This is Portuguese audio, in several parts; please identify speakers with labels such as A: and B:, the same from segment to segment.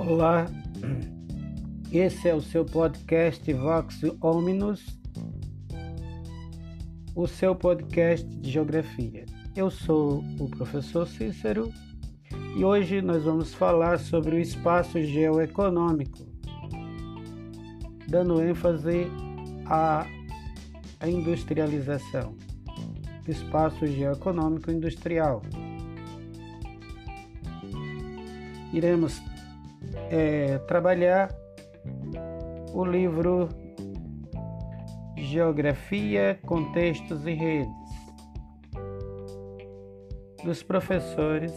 A: Olá, esse é o seu podcast Vox Hominus, o seu podcast de geografia. Eu sou o professor Cícero e hoje nós vamos falar sobre o espaço geoeconômico, dando ênfase à industrialização, espaço geoeconômico industrial. Iremos é, trabalhar o livro Geografia, Contextos e Redes dos professores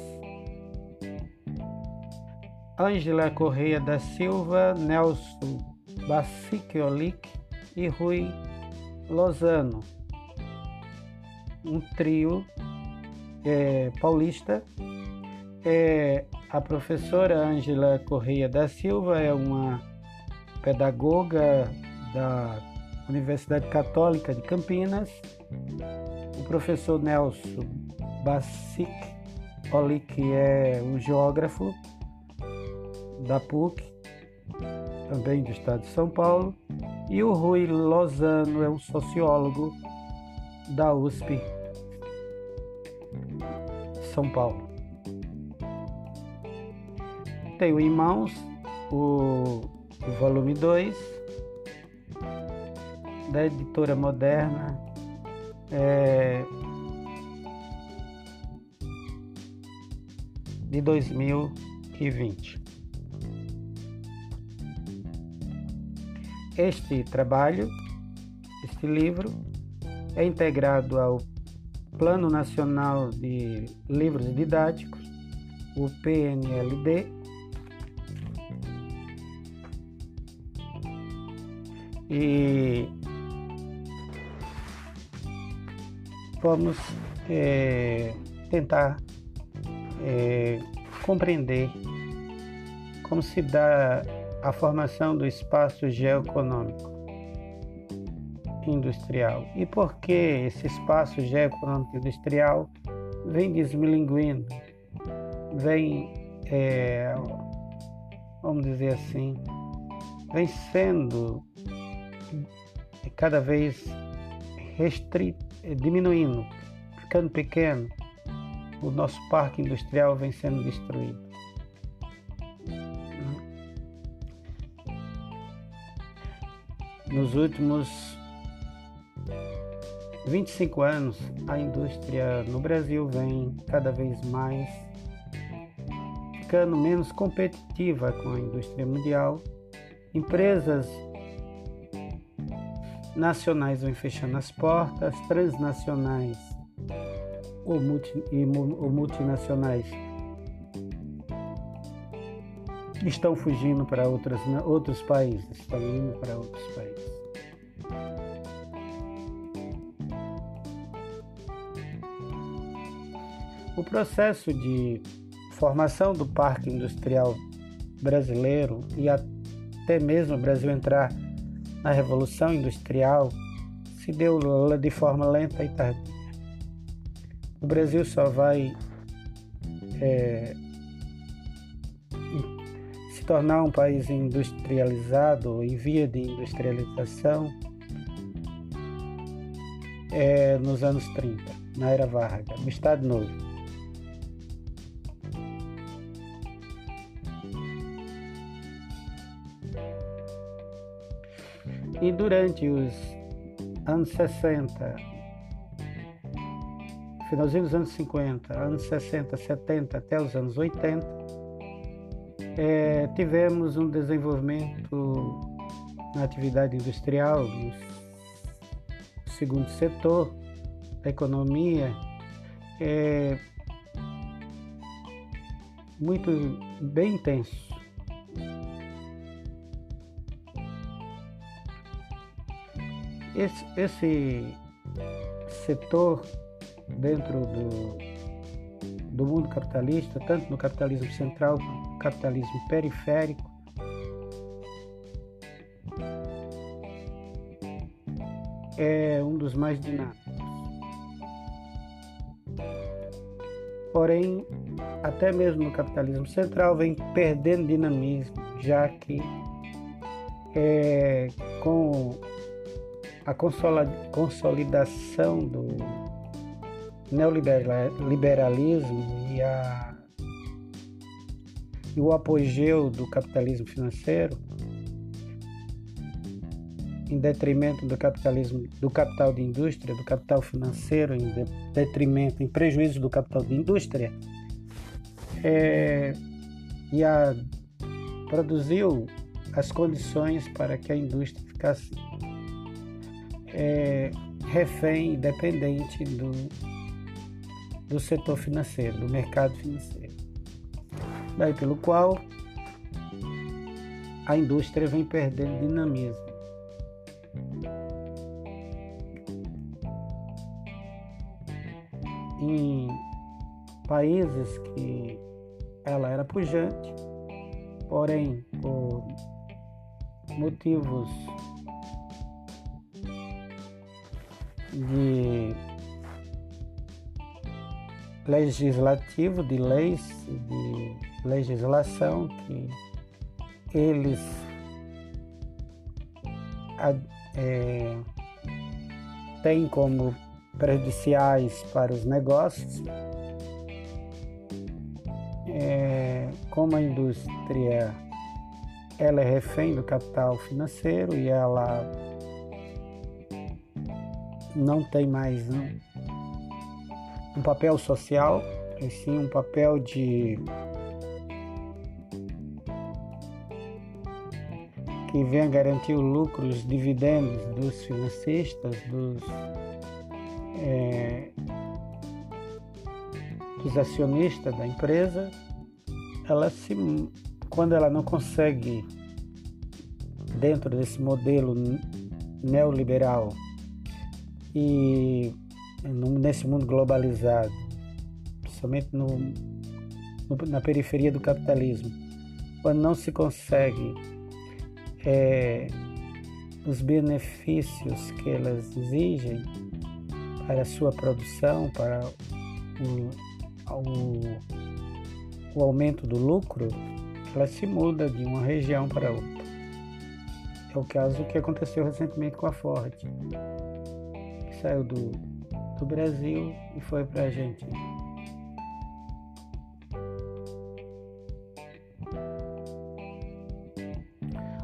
A: Ângela Correia da Silva, Nelson Basikiolic e Rui Lozano. Um trio é, paulista. É, a professora Ângela Correia da Silva é uma pedagoga da Universidade Católica de Campinas. O professor Nelson Basic Olic é um geógrafo da PUC, também do estado de São Paulo. E o Rui Lozano é um sociólogo da USP São Paulo tenho em mãos o, volume 2 da editora moderna é, de 2020. Este trabalho, este livro, é integrado ao Plano Nacional de Livros Didáticos, o PNLD, e vamos é, tentar é, compreender como se dá a formação do espaço geoeconômico industrial. E por que esse espaço geoeconômico industrial vem desmilinguindo, vem, é, vamos dizer assim, vem sendo cada vez diminuindo, ficando pequeno, o nosso parque industrial vem sendo destruído. Nos últimos 25 anos, a indústria no Brasil vem cada vez mais ficando menos competitiva com a indústria mundial. Empresas nacionais vêm fechando as portas, transnacionais ou, multi, ou multinacionais estão fugindo para outras, outros países, estão indo para outros países. O processo de formação do parque industrial brasileiro e até mesmo o Brasil entrar na Revolução Industrial se deu de forma lenta e tardia. O Brasil só vai é, se tornar um país industrializado, em via de industrialização, é, nos anos 30, na Era Vargas, no Estado Novo. E durante os anos 60, finalzinho dos anos 50, anos 60, 70 até os anos 80, é, tivemos um desenvolvimento na atividade industrial, no segundo setor da economia, é, muito bem intenso. Esse, esse setor dentro do, do mundo capitalista, tanto no capitalismo central quanto no capitalismo periférico, é um dos mais dinâmicos. Porém, até mesmo no capitalismo central, vem perdendo dinamismo, já que é, com a consolidação do neoliberalismo e, a, e o apogeu do capitalismo financeiro, em detrimento do capitalismo, do capital de indústria, do capital financeiro, em detrimento, em prejuízo do capital de indústria, é, e a, produziu as condições para que a indústria ficasse é, refém, dependente do, do setor financeiro, do mercado financeiro. Daí pelo qual a indústria vem perdendo dinamismo. Em países que ela era pujante, porém por motivos de legislativo, de leis, de legislação que eles é, têm como prejudiciais para os negócios, é, como a indústria ela é refém do capital financeiro e ela não tem mais um, um papel social, e sim um papel de que venha garantir o lucro, os dividendos dos financistas, dos, é, dos acionistas da empresa, ela se, quando ela não consegue, dentro desse modelo neoliberal, e nesse mundo globalizado, principalmente no, no, na periferia do capitalismo, quando não se consegue é, os benefícios que elas exigem para a sua produção, para o, o, o aumento do lucro, ela se muda de uma região para outra. É o caso que aconteceu recentemente com a Ford saiu do, do Brasil e foi para a Argentina.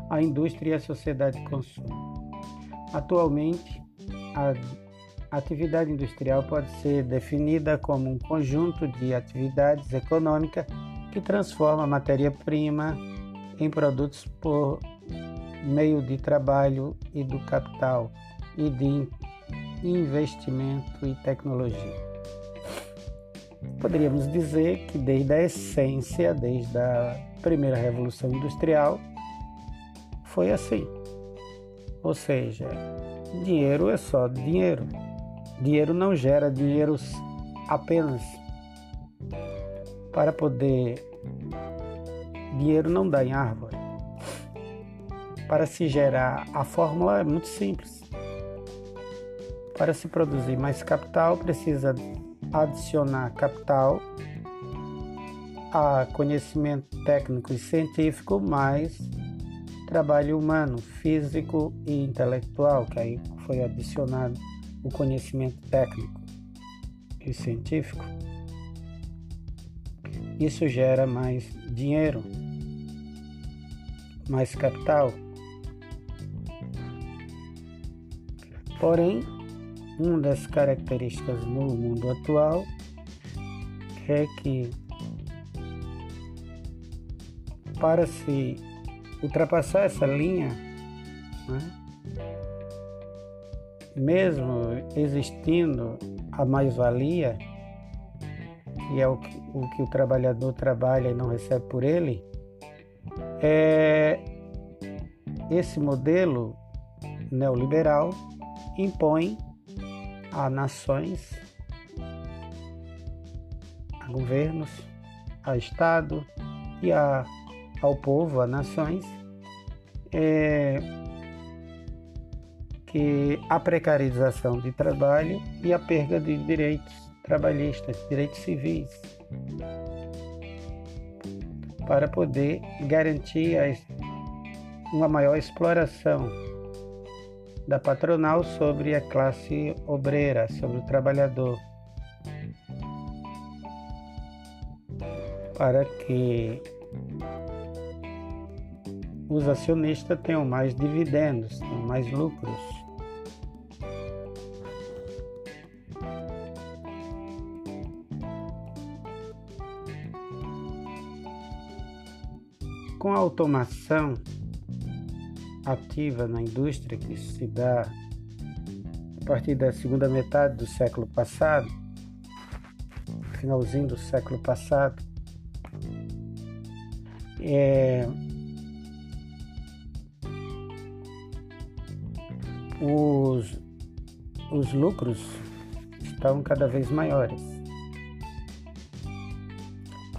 A: A indústria e a sociedade de consumo. Atualmente, a atividade industrial pode ser definida como um conjunto de atividades econômicas que transforma matéria-prima em produtos por meio de trabalho e do capital e de investimento e tecnologia. Poderíamos dizer que desde a essência, desde a primeira revolução industrial, foi assim. Ou seja, dinheiro é só dinheiro. Dinheiro não gera dinheiro apenas para poder. Dinheiro não dá em árvore. Para se gerar a fórmula é muito simples. Para se produzir mais capital, precisa adicionar capital a conhecimento técnico e científico, mais trabalho humano, físico e intelectual, que aí foi adicionado o conhecimento técnico e científico. Isso gera mais dinheiro, mais capital. Porém, uma das características no mundo atual é que para se ultrapassar essa linha, né, mesmo existindo a mais-valia, que é o que, o que o trabalhador trabalha e não recebe por ele, é, esse modelo neoliberal impõe a nações, a governos, a Estado e a, ao povo, a nações, é, que a precarização de trabalho e a perda de direitos trabalhistas, direitos civis. para poder garantir uma maior exploração da patronal sobre a classe obreira, sobre o trabalhador. Para que os acionistas tenham mais dividendos, tenham mais lucros. Com a automação ativa na indústria que se dá a partir da segunda metade do século passado, finalzinho do século passado, é, os, os lucros estão cada vez maiores.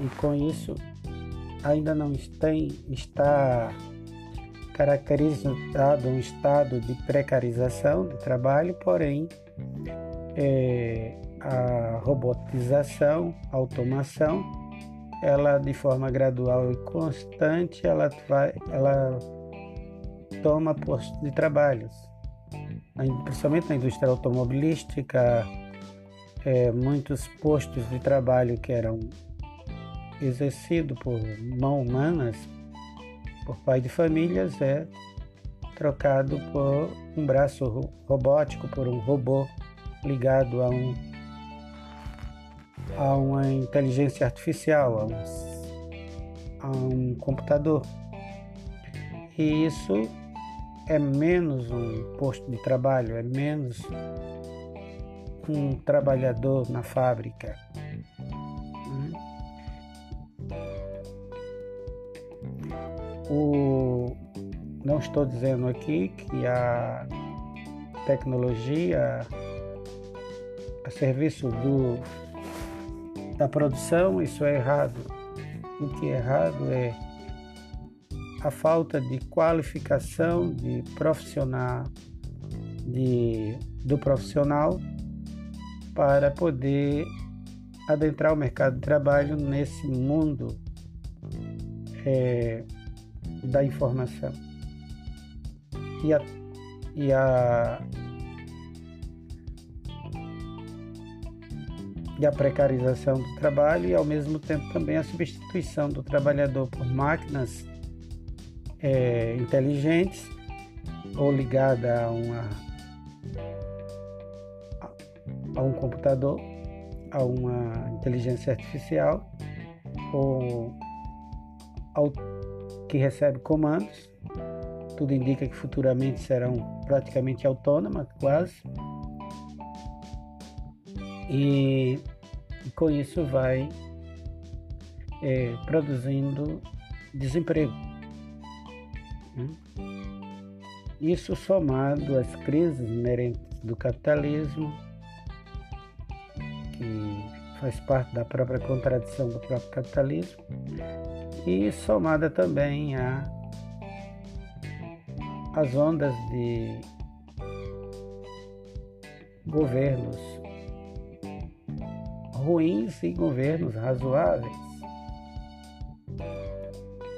A: E com isso ainda não tem, está caracterizado um estado de precarização do trabalho, porém é, a robotização, a automação, ela de forma gradual e constante, ela, vai, ela toma postos de trabalhos, principalmente na indústria automobilística, é, muitos postos de trabalho que eram exercido por mãos humanas, por pai de famílias, é trocado por um braço robótico, por um robô ligado a, um, a uma inteligência artificial, a um, a um computador. E isso é menos um posto de trabalho, é menos um trabalhador na fábrica. O, não estou dizendo aqui que a tecnologia a serviço do, da produção, isso é errado. O que é errado é a falta de qualificação de profissional, de, do profissional para poder adentrar o mercado de trabalho nesse mundo é, da informação. E a, e a, e a precarização do trabalho e, ao mesmo tempo, também a substituição do trabalhador por máquinas é, inteligentes ou ligada a, uma, a um computador, a uma inteligência artificial ou ao que recebe comandos. Tudo indica que futuramente serão praticamente autônomas, quase. E, com isso vai é, produzindo desemprego. Isso somado às crises inerentes do capitalismo, que faz parte da própria contradição do próprio capitalismo, e somada também a as ondas de governos ruins e governos razoáveis.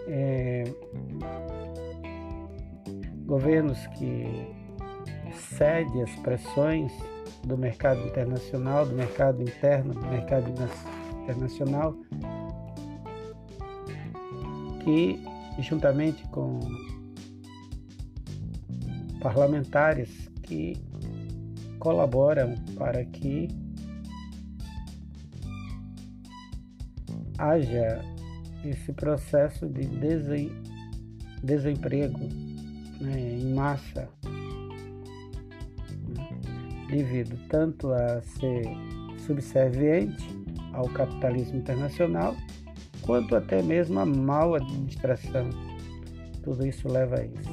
A: É, governos que cedem às pressões do mercado internacional, do mercado interno, do mercado internacional, que, juntamente com parlamentares que colaboram para que haja esse processo de desemprego né, em massa, né, devido tanto a ser subserviente ao capitalismo internacional quanto até mesmo a mal administração. Tudo isso leva a isso.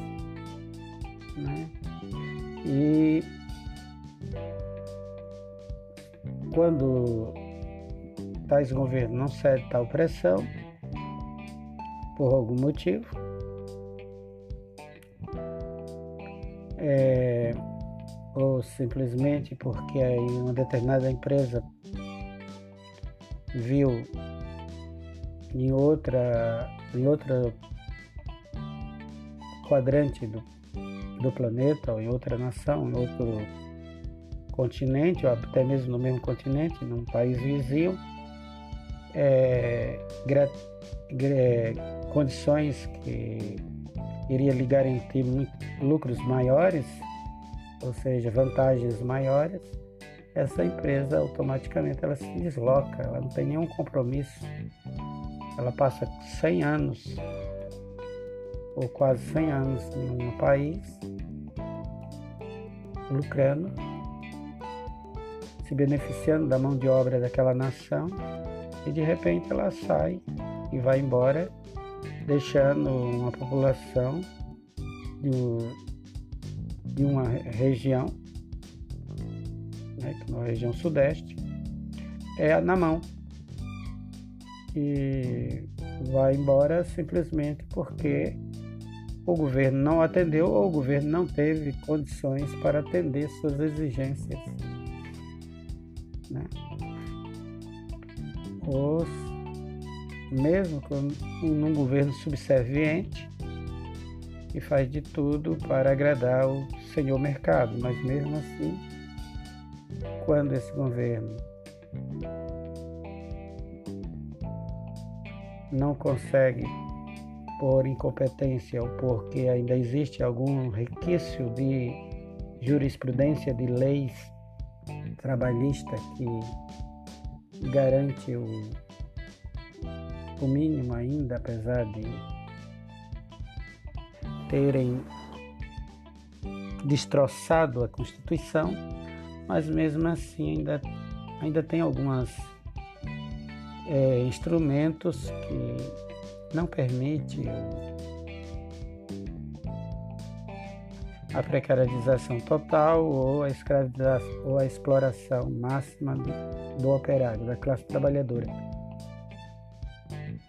A: Né? E quando tais governos não cedem tal pressão, por algum motivo, é, ou simplesmente porque aí uma determinada empresa viu em outra, em outra quadrante do, do planeta, ou em outra nação, em outro continente, ou até mesmo no mesmo continente, num país vizinho, é, condições que iria lhe garantir lucros maiores, ou seja, vantagens maiores, essa empresa automaticamente ela se desloca, ela não tem nenhum compromisso. Ela passa 100 anos ou quase 100 anos em um país lucrando, se beneficiando da mão de obra daquela nação e de repente ela sai e vai embora, deixando uma população de, de uma região, né, que é uma região sudeste, é na mão. E vai embora simplesmente porque o governo não atendeu ou o governo não teve condições para atender suas exigências. Né? Os, mesmo com, num governo subserviente, que faz de tudo para agradar o senhor mercado, mas mesmo assim, quando esse governo não consegue por incompetência ou porque ainda existe algum requisito de jurisprudência de leis trabalhistas que garante o, o mínimo ainda, apesar de terem destroçado a Constituição, mas mesmo assim ainda, ainda tem alguns é, instrumentos que não permite a precarização total ou a ou a exploração máxima do, do operário, da classe trabalhadora.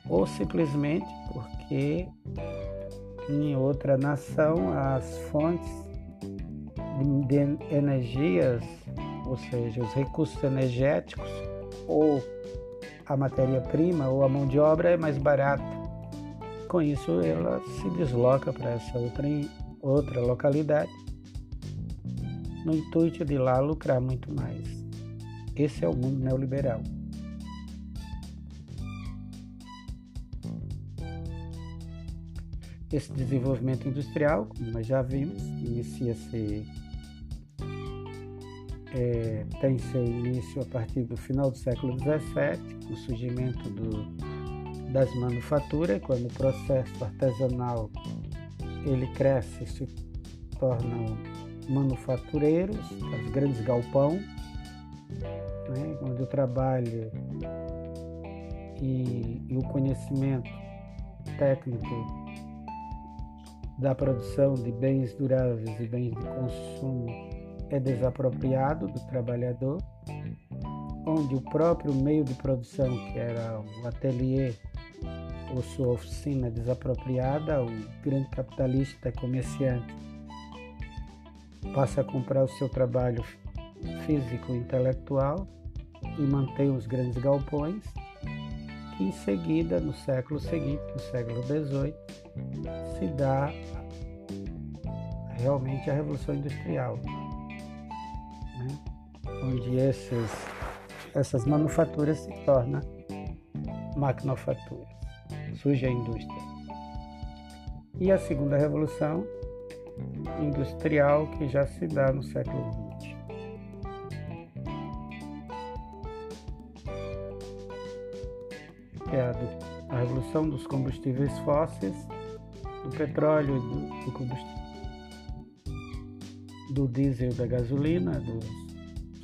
A: Ou simplesmente porque em outra nação as fontes de energias, ou seja, os recursos energéticos ou a matéria-prima ou a mão de obra é mais barata. Com isso, ela se desloca para essa outra, outra localidade no intuito de lá lucrar muito mais. Esse é o mundo neoliberal. Esse desenvolvimento industrial, como nós já vimos, inicia-se, é, tem seu início a partir do final do século XVII, com o surgimento do, das manufaturas, quando o processo artesanal ele cresce, se tornam manufatureiros, os grandes galpão, né, onde o trabalho e, e o conhecimento técnico da produção de bens duráveis e bens de consumo é desapropriado do trabalhador, onde o próprio meio de produção, que era o ateliê ou sua oficina desapropriada, o grande capitalista comerciante passa a comprar o seu trabalho físico e intelectual e mantém os grandes galpões, que em seguida, no século seguinte, no século XVIII, se dá realmente a Revolução Industrial? Onde esses, essas manufaturas se tornam maquinofaturas, surge a indústria. E a segunda Revolução Industrial, que já se dá no século XX. é a, do, a revolução dos combustíveis fósseis, do petróleo, do, do combustível do diesel e da gasolina, dos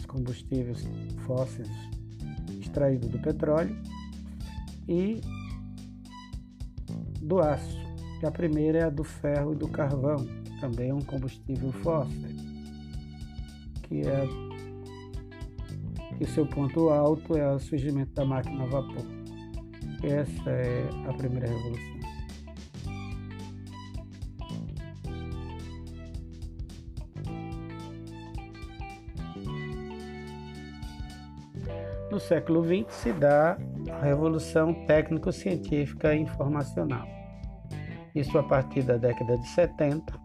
A: combustíveis fósseis extraídos do petróleo e do aço. A primeira é a do ferro e do carvão, também um combustível fóssil, que é que seu ponto alto é o surgimento da máquina a vapor. Essa é a primeira revolução. No século XX se dá a revolução técnico-científica e informacional. Isso a partir da década de 70,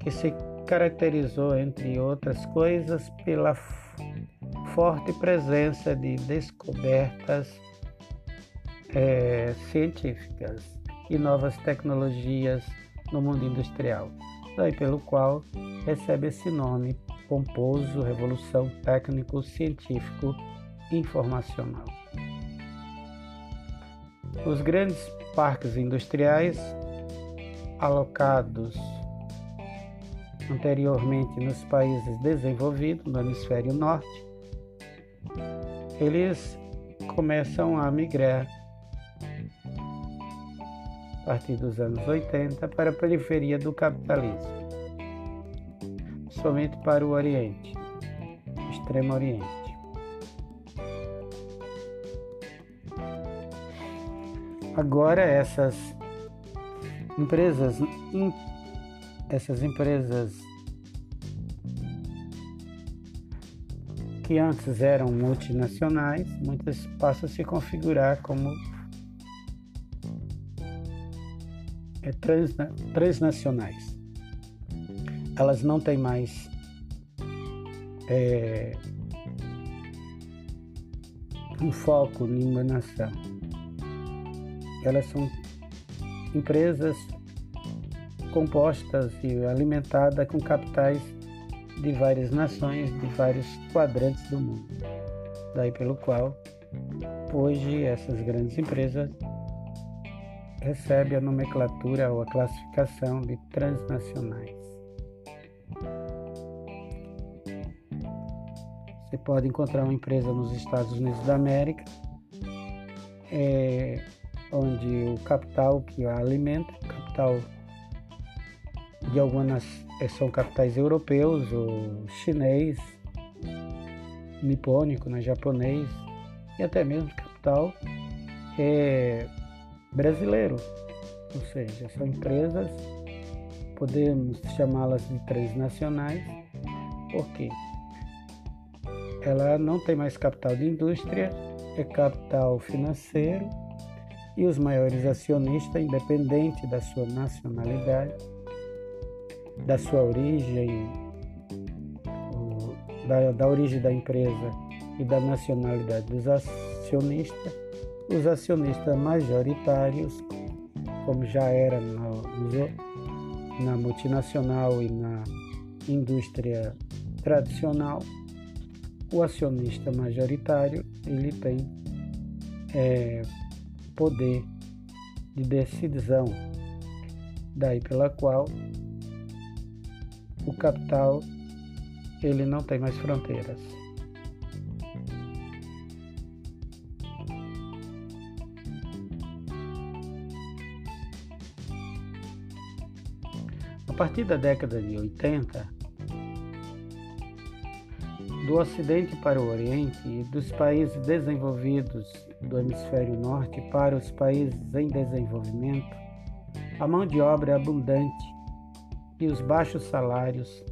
A: que se caracterizou, entre outras coisas, pela forte presença de descobertas é, científicas e novas tecnologias no mundo industrial, daí pelo qual recebe esse nome pomposo Revolução Técnico-Científico Informacional. Os grandes parques industriais alocados anteriormente nos países desenvolvidos, no hemisfério norte, eles começam a migrar a partir dos anos 80 para a periferia do capitalismo, somente para o Oriente, Extremo Oriente. Agora essas empresas, essas empresas que antes eram multinacionais, muitas passam a se configurar como é, transnacionais. Elas não têm mais é, um foco em uma nação. Elas são empresas compostas e alimentadas com capitais de várias nações, de vários quadrantes do mundo. Daí pelo qual hoje essas grandes empresas recebem a nomenclatura ou a classificação de transnacionais. Você pode encontrar uma empresa nos Estados Unidos da América, é, onde o capital que a alimenta, o capital de algumas é, são capitais europeus, ou chinês, nipônico, né, japonês, e até mesmo capital é, brasileiro. Ou seja, são empresas, podemos chamá-las de transnacionais, porque ela não tem mais capital de indústria, é capital financeiro e os maiores acionistas, independente da sua nacionalidade, da sua origem, da, da origem da empresa e da nacionalidade dos acionistas, os acionistas majoritários, como já era na, na multinacional e na indústria tradicional, o acionista majoritário ele tem é, poder de decisão, daí pela qual o capital ele não tem mais fronteiras. A partir da década de 80, do Ocidente para o Oriente e dos países desenvolvidos do hemisfério norte para os países em desenvolvimento, a mão de obra é abundante e os baixos salários,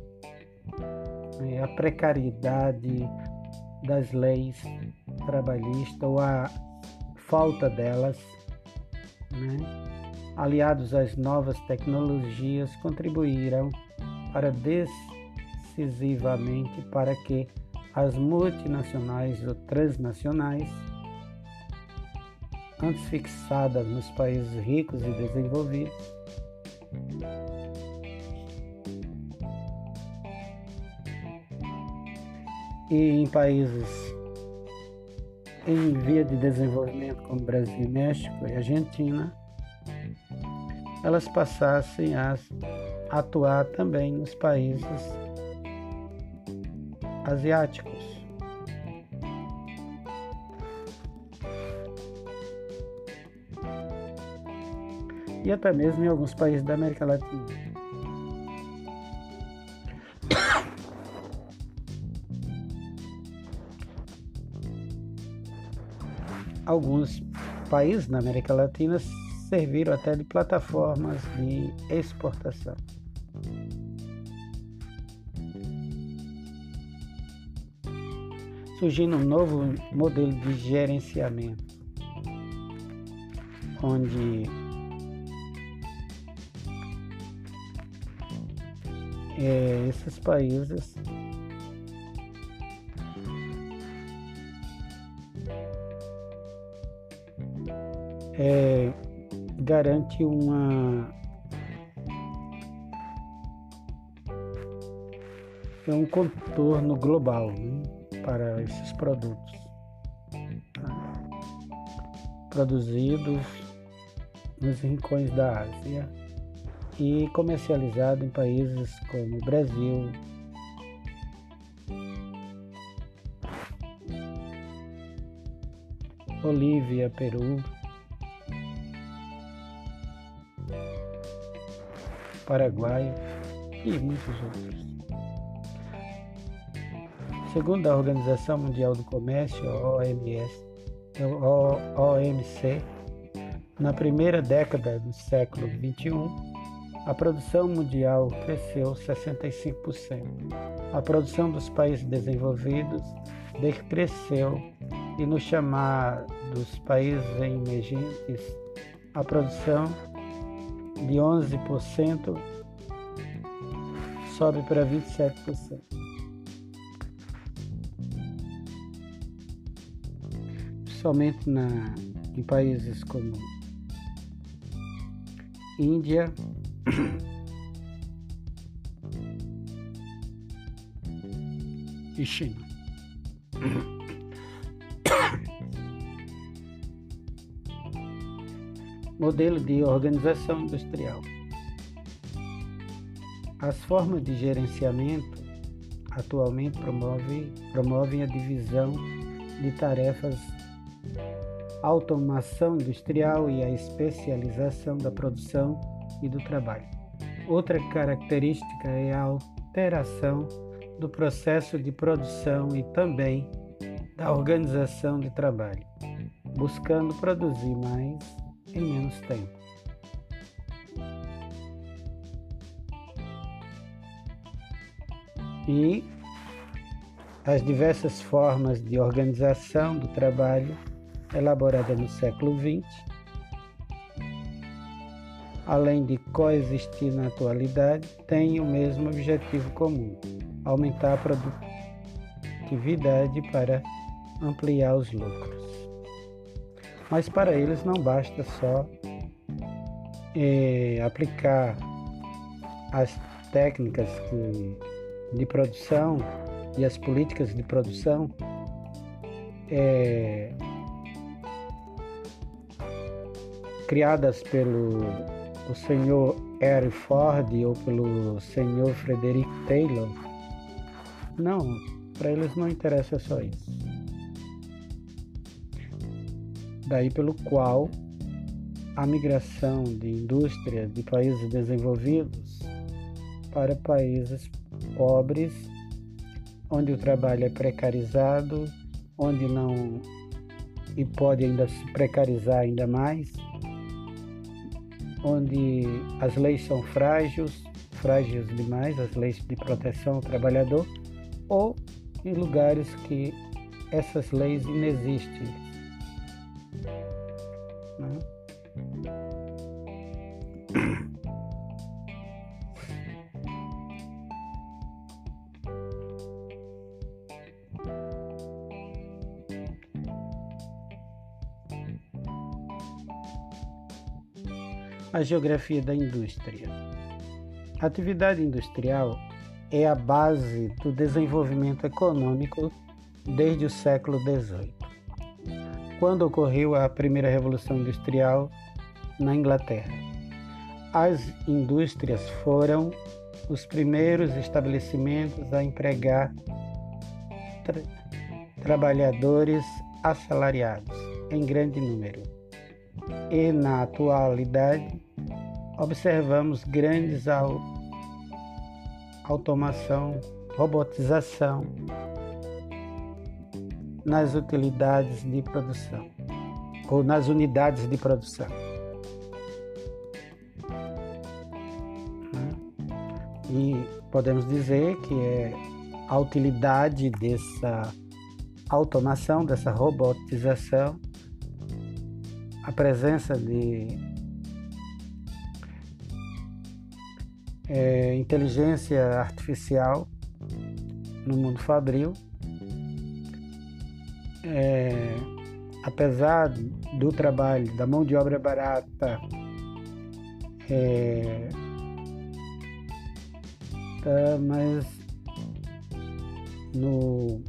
A: né, a precariedade das leis trabalhistas ou a falta delas, né, aliados às novas tecnologias, contribuíram para decisivamente para que as multinacionais ou transnacionais, antes fixadas nos países ricos e desenvolvidos, e em países em via de desenvolvimento como Brasil, México e Argentina, elas passassem a atuar também nos países asiáticos. E até mesmo em alguns países da América Latina. alguns países na América Latina serviram até de plataformas de exportação. Surgindo um novo modelo de gerenciamento, onde é, esses países é, garante uma é um contorno global né, para esses produtos. Produzidos nos rincões da Ásia e comercializado em países como Brasil, Bolívia, Peru, Paraguai e muitos outros. Segundo a Organização Mundial do Comércio, OMS, OMC, na primeira década do século XXI, a produção mundial cresceu 65%. A produção dos países desenvolvidos decresceu e nos chamados países emergentes, a produção de 11% sobe para 27%. Somente na, em países como Índia, e China. Modelo de organização industrial. As formas de gerenciamento atualmente promovem, promovem a divisão de tarefas, automação industrial e a especialização da produção e do trabalho. Outra característica é a alteração do processo de produção e também da organização de trabalho, buscando produzir mais em menos tempo. E as diversas formas de organização do trabalho elaborada no século XX, além de coexistir na atualidade, têm o mesmo objetivo comum: aumentar a produtividade para ampliar os lucros. Mas para eles não basta só é, aplicar as técnicas que, de produção e as políticas de produção é, criadas pelo o senhor Harry Ford ou pelo senhor Frederick Taylor. Não, para eles não interessa só isso. daí pelo qual a migração de indústria de países desenvolvidos para países pobres, onde o trabalho é precarizado, onde não e pode ainda se precarizar ainda mais, onde as leis são frágeis, frágeis demais, as leis de proteção ao trabalhador, ou em lugares que essas leis inexistem, a geografia da indústria. A atividade industrial é a base do desenvolvimento econômico desde o século XVIII, quando ocorreu a primeira revolução industrial na Inglaterra. As indústrias foram os primeiros estabelecimentos a empregar tra trabalhadores assalariados em grande número. E na atualidade, observamos grandes automação, robotização nas utilidades de produção ou nas unidades de produção. E podemos dizer que é a utilidade dessa automação, dessa robotização, a presença de é, inteligência artificial no mundo fabril. É, apesar do trabalho, da mão de obra barata, é, tá, mas no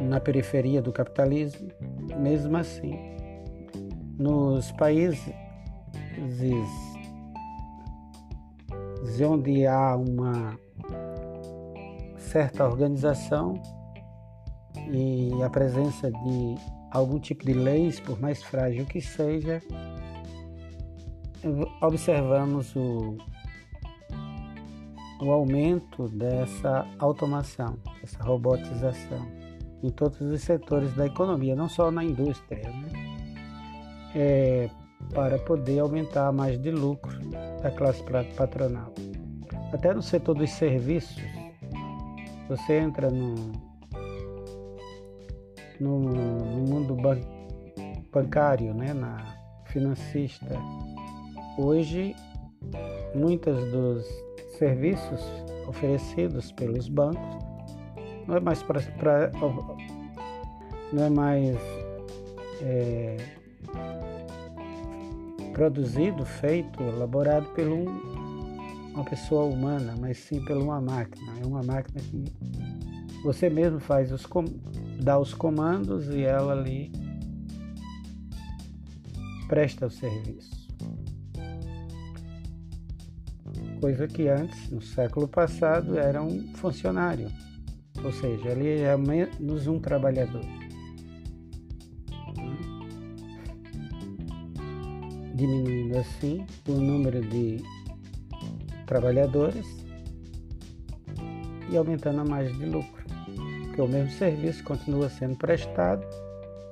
A: na periferia do capitalismo, mesmo assim, nos países onde há uma certa organização e a presença de algum tipo de leis, por mais frágil que seja, observamos o, o aumento dessa automação, dessa robotização em todos os setores da economia, não só na indústria, né? é, para poder aumentar margem de lucro da classe patronal. Até no setor dos serviços, você entra no, no, no mundo ban, bancário, né, na financista. Hoje, muitos dos serviços oferecidos pelos bancos não é mais para não é mais é, produzido, feito, elaborado por um, uma pessoa humana, mas sim por uma máquina. É uma máquina que você mesmo faz os dá os comandos e ela ali presta o serviço. Coisa que antes, no século passado, era um funcionário ou seja, ele é menos um trabalhador. Diminuindo assim o número de trabalhadores e aumentando a margem de lucro, porque o mesmo serviço continua sendo prestado,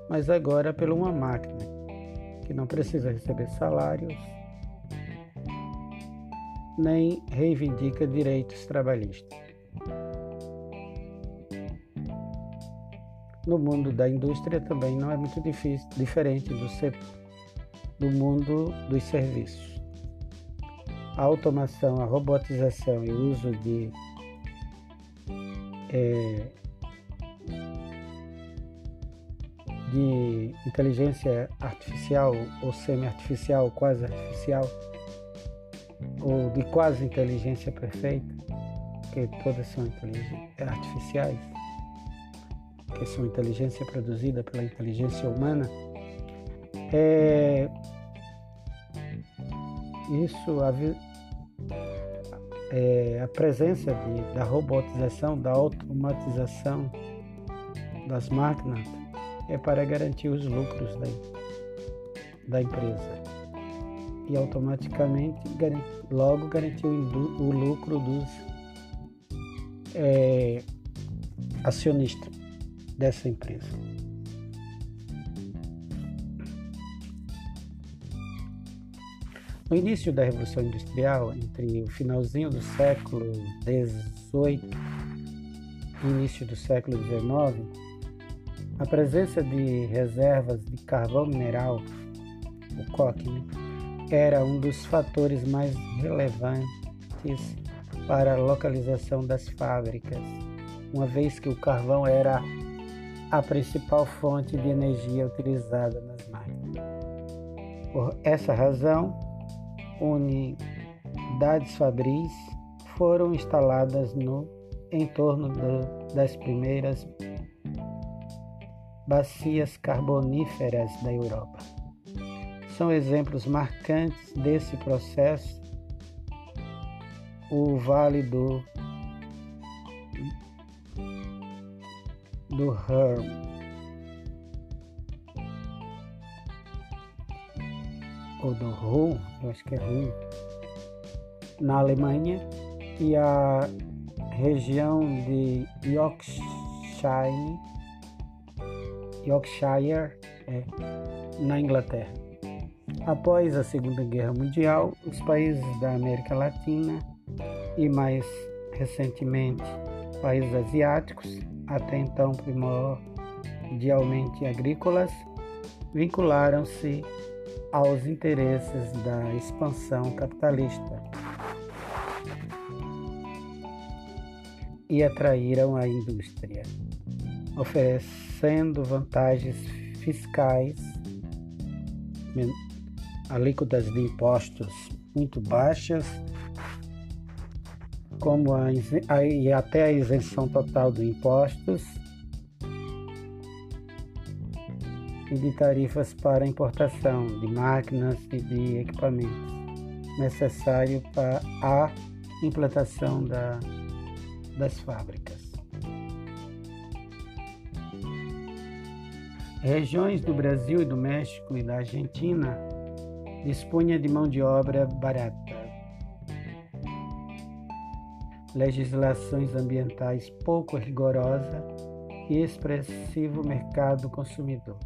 A: mas agora por uma máquina que não precisa receber salários nem reivindica direitos trabalhistas. No mundo da indústria também não é muito difícil, diferente do, do mundo dos serviços. A automação, a robotização e o uso de é, de inteligência artificial ou semi-artificial, quase artificial, ou de quase inteligência perfeita, porque todas são artificiais, que são inteligência produzida pela inteligência humana, é, isso, a, é, a presença de, da robotização, da automatização das máquinas é para garantir os lucros da, da empresa. E automaticamente logo garantir o, o lucro dos é, acionistas dessa empresa. No início da Revolução Industrial, entre o finalzinho do século XVIII e início do século XIX, a presença de reservas de carvão mineral, o coque, né, era um dos fatores mais relevantes para a localização das fábricas, uma vez que o carvão era a principal fonte de energia utilizada nas máquinas. Por essa razão, unidades fabris foram instaladas no entorno do, das primeiras bacias carboníferas da Europa. São exemplos marcantes desse processo o Vale do do Herm. Ou do Ruhr, eu acho que é Ruhr, na Alemanha, e a região de Yorkshire, Yorkshire é, na Inglaterra. Após a Segunda Guerra Mundial, os países da América Latina e mais recentemente países asiáticos, até então primordialmente agrícolas, vincularam-se aos interesses da expansão capitalista. E atraíram a indústria, oferecendo vantagens fiscais, alíquotas de impostos muito baixas, como a, a, e até a isenção total de impostos e de tarifas para importação de máquinas e de equipamentos necessário para a implantação da, das fábricas. Regiões do Brasil e do México e da Argentina dispunha de mão de obra barata, legislações ambientais pouco rigorosa e expressivo mercado consumidor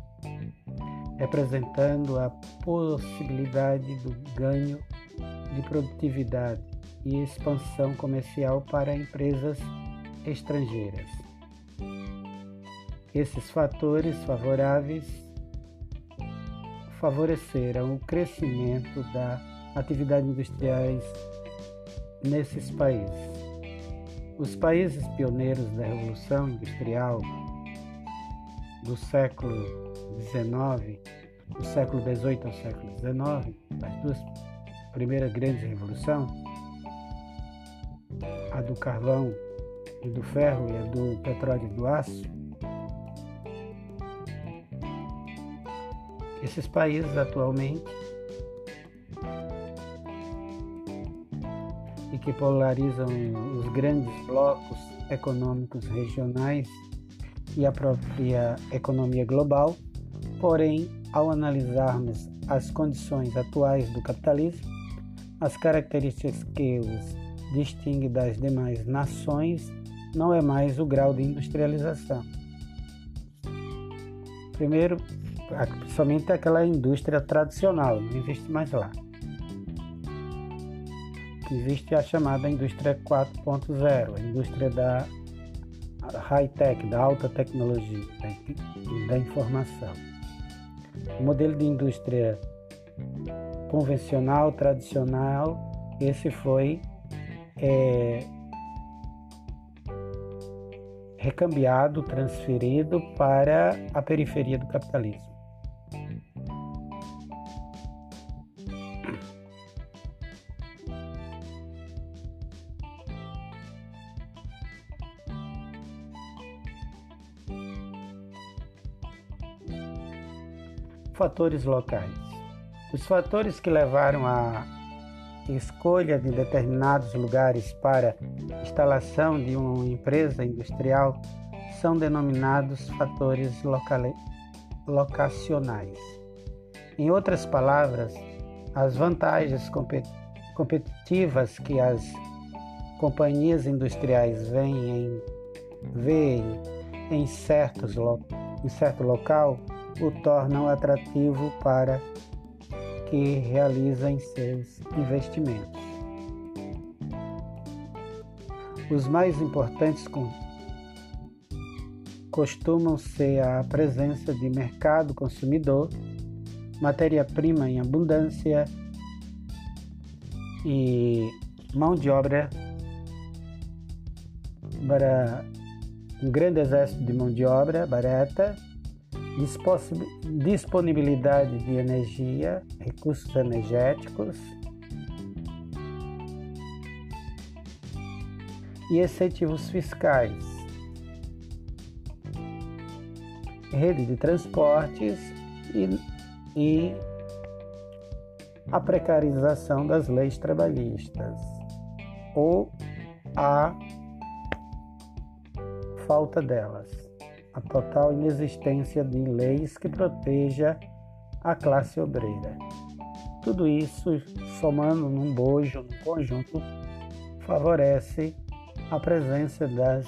A: representando a possibilidade do ganho de produtividade e expansão comercial para empresas estrangeiras. Esses fatores favoráveis favoreceram o crescimento da atividade industriais nesses países. Os países pioneiros da Revolução Industrial do século XIX, do século XVIII ao século XIX, as duas primeiras grandes revoluções, a do carvão e do ferro e a do petróleo e do aço, esses países atualmente que polarizam os grandes blocos econômicos regionais e a própria economia global, porém, ao analisarmos as condições atuais do capitalismo, as características que os distingue das demais nações não é mais o grau de industrialização. Primeiro, somente aquela indústria tradicional, não existe mais lá. Existe a chamada indústria 4.0, a indústria da high-tech, da alta tecnologia, da, da informação. O modelo de indústria convencional, tradicional, esse foi é, recambiado, transferido para a periferia do capitalismo. Fatores locais. Os fatores que levaram à escolha de determinados lugares para instalação de uma empresa industrial são denominados fatores locacionais. Em outras palavras, as vantagens competitivas que as companhias industriais veem em, em, certos, em certo local o tornam atrativo para que realizem seus investimentos. Os mais importantes costumam ser a presença de mercado consumidor, matéria-prima em abundância e mão de obra para um grande exército de mão de obra barata disponibilidade de energia, recursos energéticos. E incentivos fiscais, rede de transportes e, e a precarização das leis trabalhistas. Ou a falta delas a total inexistência de leis que proteja a classe obreira. Tudo isso, somando num bojo, num conjunto, favorece a presença das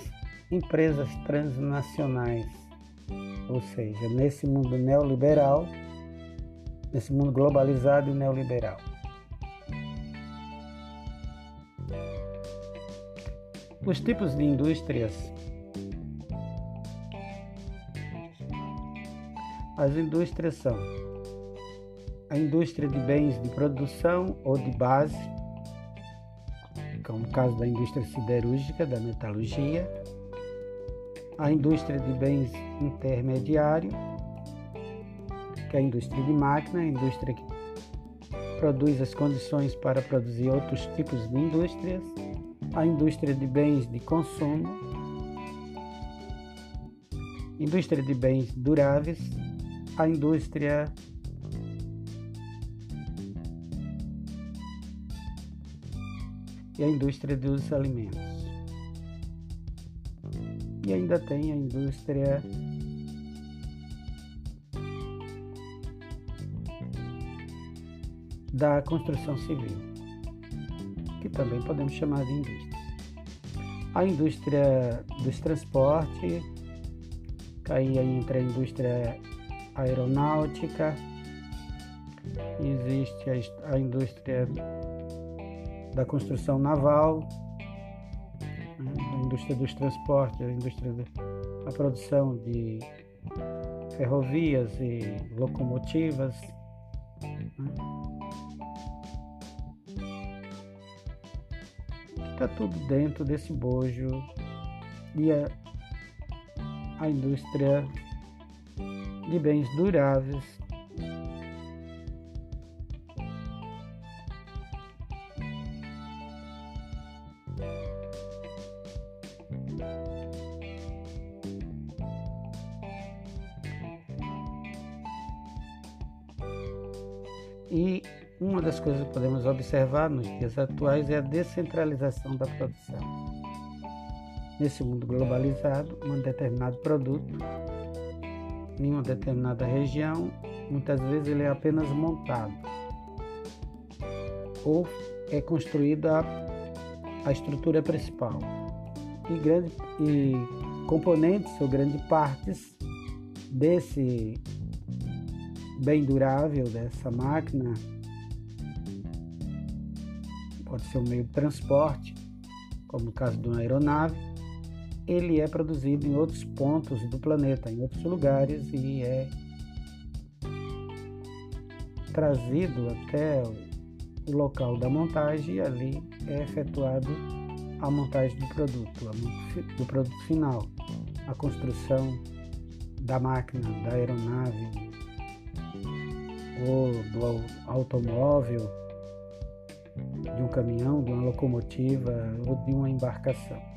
A: empresas transnacionais, ou seja, nesse mundo neoliberal, nesse mundo globalizado e neoliberal. Os tipos de indústrias. As indústrias são a indústria de bens de produção ou de base, como o caso da indústria siderúrgica, da metalurgia, a indústria de bens intermediário, que é a indústria de máquina, a indústria que produz as condições para produzir outros tipos de indústrias, a indústria de bens de consumo, indústria de bens duráveis, a indústria e a indústria dos alimentos. E ainda tem a indústria da construção civil, que também podemos chamar de indústria. A indústria dos transportes, aí entra a indústria aeronáutica, existe a, a indústria da construção naval, né, a indústria dos transportes, a indústria da produção de ferrovias e locomotivas. Né. Está tudo dentro desse bojo e a, a indústria de bens duráveis E uma das coisas que podemos observar nos dias atuais é a descentralização da produção. Nesse mundo globalizado, um determinado produto em uma determinada região, muitas vezes ele é apenas montado. Ou é construída a estrutura principal. E, grande, e componentes ou grandes partes desse bem durável dessa máquina pode ser um meio de transporte, como no caso de uma aeronave, ele é produzido em outros pontos do planeta, em outros lugares e é trazido até o local da montagem e ali é efetuado a montagem do produto, do produto final, a construção da máquina, da aeronave, ou do automóvel, de um caminhão, de uma locomotiva ou de uma embarcação.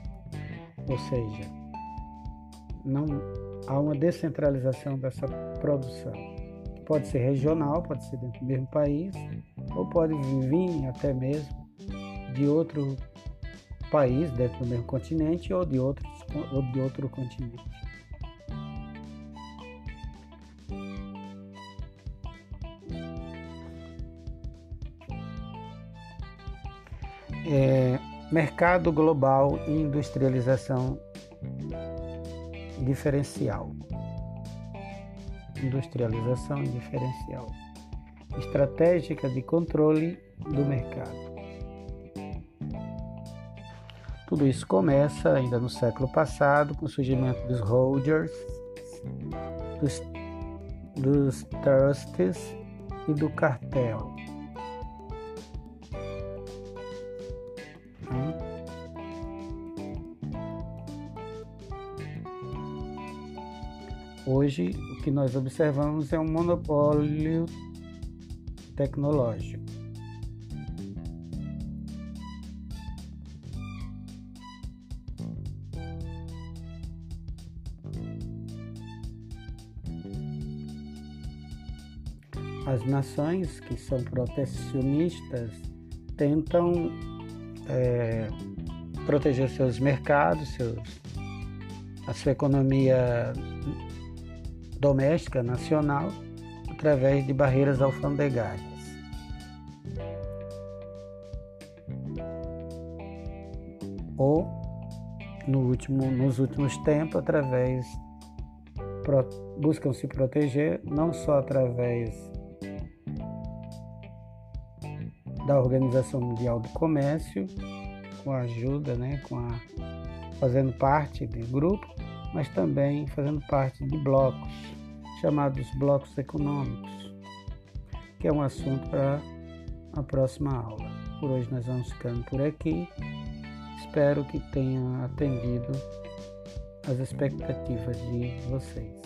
A: Ou seja, não há uma descentralização dessa produção. Pode ser regional, pode ser dentro do mesmo país, ou pode vir até mesmo de outro país, dentro do mesmo continente, ou de, outros, ou de outro continente. É, mercado global e industrialização diferencial. Industrialização diferencial. Estratégica de controle do mercado. Tudo isso começa ainda no século passado com o surgimento dos holders, dos, dos trusts e do cartel. Hoje, o que nós observamos é um monopólio tecnológico. As nações que são protecionistas tentam é, proteger seus mercados, seus, a sua economia doméstica nacional através de barreiras alfandegárias. Ou, no último, nos últimos tempos, através pro, buscam se proteger não só através da Organização Mundial do Comércio, com a ajuda, né, com a fazendo parte de grupo, mas também fazendo parte de blocos, chamados blocos econômicos, que é um assunto para a próxima aula. Por hoje nós vamos ficando por aqui. Espero que tenha atendido as expectativas de vocês.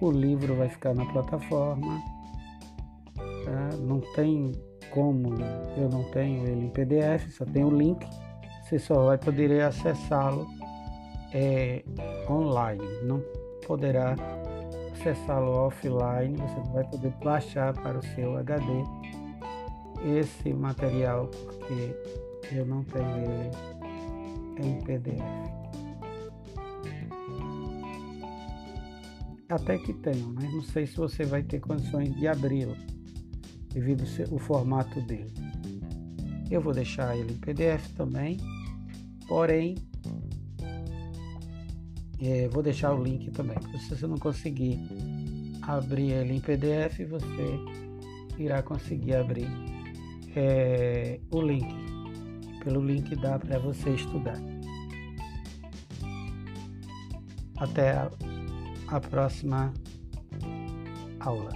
A: O livro vai ficar na plataforma. Tá? Não tem como eu não tenho ele em PDF, só tem o link. Você só vai poder acessá-lo é, online. Não poderá acessá-lo offline. Você vai poder baixar para o seu HD esse material porque eu não tenho ele em PDF. Até que tenho, mas né? não sei se você vai ter condições de abri-lo devido ao formato dele. Eu vou deixar ele em PDF também, porém é, vou deixar o link também. Se você não conseguir abrir ele em PDF, você irá conseguir abrir é, o link. Pelo link dá para você estudar. Até a, a próxima aula.